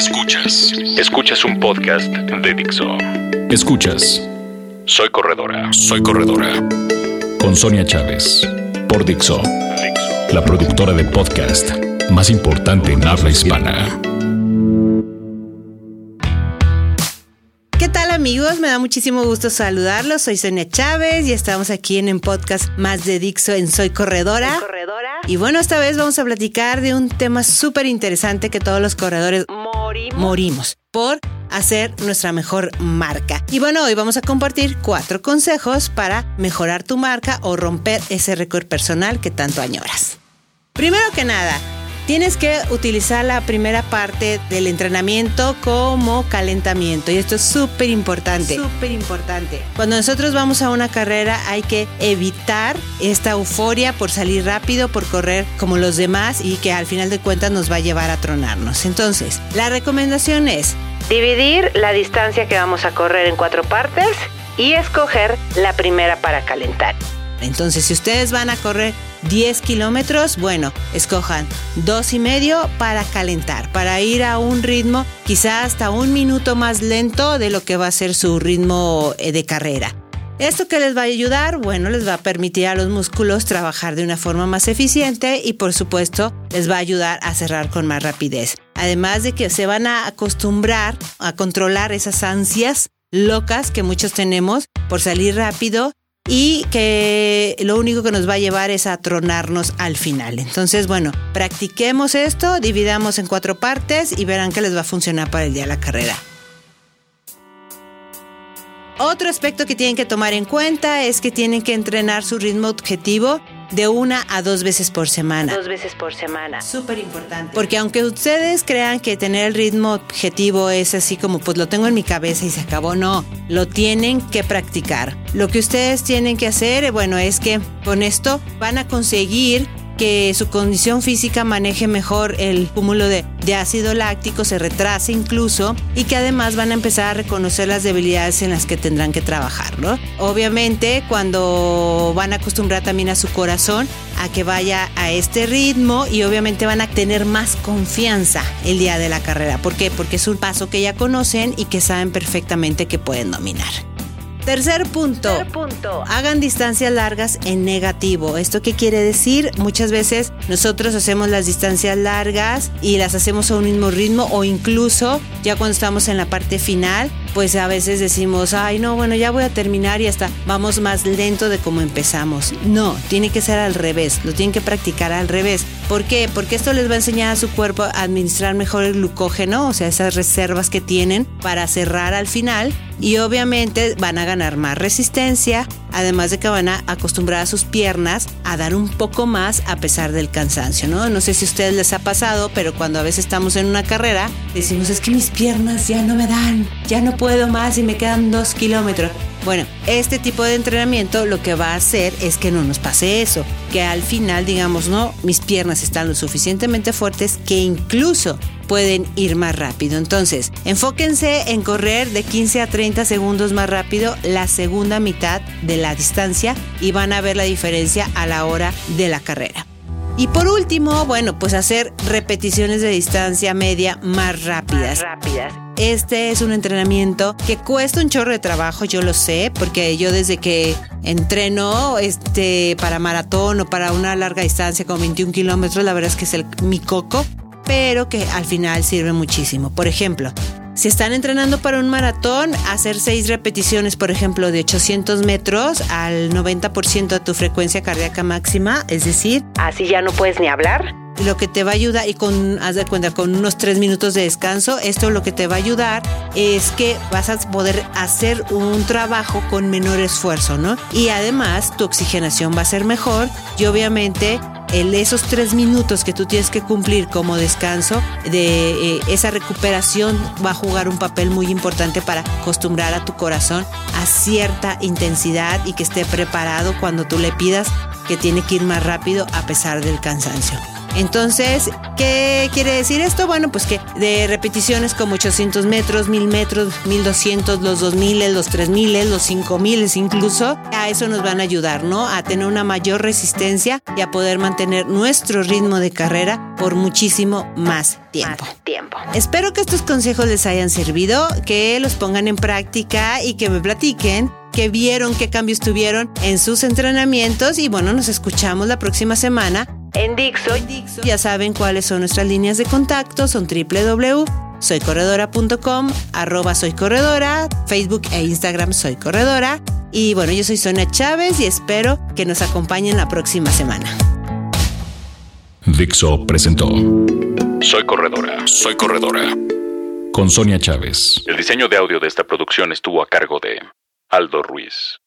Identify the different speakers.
Speaker 1: Escuchas. Escuchas un podcast de Dixo. Escuchas. Soy corredora. Soy corredora. Con Sonia Chávez. Por Dixo. La productora de podcast más importante en habla hispana.
Speaker 2: ¿Qué tal amigos? Me da muchísimo gusto saludarlos. Soy Sonia Chávez y estamos aquí en el podcast más de Dixo en Soy Corredora.
Speaker 3: Soy corredora.
Speaker 2: Y bueno, esta vez vamos a platicar de un tema súper interesante que todos los corredores
Speaker 3: Morimos.
Speaker 2: por hacer nuestra mejor marca. Y bueno, hoy vamos a compartir cuatro consejos para mejorar tu marca o romper ese récord personal que tanto añoras. Primero que nada, tienes que utilizar la primera parte del entrenamiento como calentamiento y esto es súper importante. Súper importante. Cuando nosotros vamos a una carrera hay que evitar esta euforia por salir rápido, por correr como los demás y que al final de cuentas nos va a llevar a tronarnos. Entonces, la recomendación es
Speaker 3: Dividir la distancia que vamos a correr en cuatro partes y escoger la primera para calentar.
Speaker 2: Entonces, si ustedes van a correr 10 kilómetros, bueno, escojan dos y medio para calentar, para ir a un ritmo quizá hasta un minuto más lento de lo que va a ser su ritmo eh, de carrera. ¿Esto que les va a ayudar? Bueno, les va a permitir a los músculos trabajar de una forma más eficiente y por supuesto les va a ayudar a cerrar con más rapidez. Además de que se van a acostumbrar a controlar esas ansias locas que muchos tenemos por salir rápido y que lo único que nos va a llevar es a tronarnos al final. Entonces, bueno, practiquemos esto, dividamos en cuatro partes y verán que les va a funcionar para el día de la carrera. Otro aspecto que tienen que tomar en cuenta es que tienen que entrenar su ritmo objetivo de una a dos veces por semana.
Speaker 3: Dos veces por semana.
Speaker 2: Súper importante. Porque aunque ustedes crean que tener el ritmo objetivo es así como pues lo tengo en mi cabeza y se acabó, no, lo tienen que practicar. Lo que ustedes tienen que hacer, bueno, es que con esto van a conseguir que su condición física maneje mejor el cúmulo de, ácido láctico, se retrase incluso, y que además van a empezar a reconocer las debilidades en las que tendrán que trabajar, ¿no? Obviamente, cuando van a acostumbrar también a su corazón a que vaya a este ritmo y obviamente van a tener más confianza el día de la carrera. ¿Por qué? Porque es un paso que ya conocen y que saben perfectamente que pueden dominar. Tercer punto.
Speaker 3: Tercer punto.
Speaker 2: Hagan distancias largas en negativo. ¿Esto qué quiere decir? Muchas veces nosotros hacemos las distancias largas y las hacemos a un mismo ritmo o incluso ya cuando estamos en la parte final, pues a veces decimos, ay no, bueno, ya voy a terminar y hasta vamos más lento de como empezamos. No, tiene que ser al revés, lo tienen que practicar al revés. ¿Por qué? Porque esto les va a enseñar a su cuerpo a administrar mejor el glucógeno, o sea, esas reservas que tienen para cerrar al final y obviamente van a ganar más resistencia, además de que van a acostumbrar a sus piernas a dar un poco más a pesar del cansancio, ¿no? No sé si a ustedes les ha pasado, pero cuando a veces estamos en una carrera, decimos, es que mis piernas ya no me dan, ya no puedo más y me quedan dos kilómetros. Bueno, este tipo de entrenamiento lo que va a hacer es que no nos pase eso, que al final digamos, no, mis piernas están lo suficientemente fuertes que incluso pueden ir más rápido. Entonces, enfóquense en correr de 15 a 30 segundos más rápido la segunda mitad de la distancia y van a ver la diferencia a la hora de la carrera. Y por último, bueno, pues hacer repeticiones de distancia media más rápidas.
Speaker 3: Más rápidas.
Speaker 2: Este es un entrenamiento que cuesta un chorro de trabajo, yo lo sé, porque yo desde que entreno este, para maratón o para una larga distancia como 21 kilómetros, la verdad es que es el, mi coco, pero que al final sirve muchísimo. Por ejemplo, si están entrenando para un maratón, hacer seis repeticiones, por ejemplo, de 800 metros al 90% de tu frecuencia cardíaca máxima, es decir,
Speaker 3: Así ya no puedes ni hablar.
Speaker 2: lo que te va a ayudar, y con, haz de cuenta, con unos tres minutos de descanso, esto lo que te va a ayudar es que vas a poder hacer un trabajo con menor esfuerzo, ¿no? Y además tu oxigenación va a ser mejor y obviamente esos tres minutos que tú tienes que cumplir como descanso, de eh, esa recuperación va a jugar un papel muy importante para acostumbrar a tu corazón a cierta intensidad y que esté preparado cuando tú le pidas que tiene que ir más rápido a pesar del cansancio. Entonces, ¿qué quiere decir esto? Bueno, pues que de repeticiones como 800 metros, 1000 metros, 1200, los 2000, los 3000, los 5000 incluso, a eso nos van a ayudar, ¿no? A tener una mayor resistencia y a poder mantener nuestro ritmo de carrera por muchísimo más tiempo.
Speaker 3: tiempo.
Speaker 2: Espero que estos consejos les hayan servido, que los pongan en práctica y que me platiquen qué vieron, qué cambios tuvieron en sus entrenamientos y bueno, nos escuchamos la próxima semana
Speaker 3: en Dixo.
Speaker 2: Ya saben cuáles son nuestras líneas de contacto, son www.soycorredora.com, arroba soycorredora, Facebook e Instagram Soy Corredora. Y bueno, yo soy Sonia Chávez y espero que nos acompañen la próxima semana.
Speaker 1: Dixo presentó Soy Corredora, Soy Corredora. Con Sonia Chávez. El diseño de audio de esta producción estuvo a cargo de Aldo Ruiz.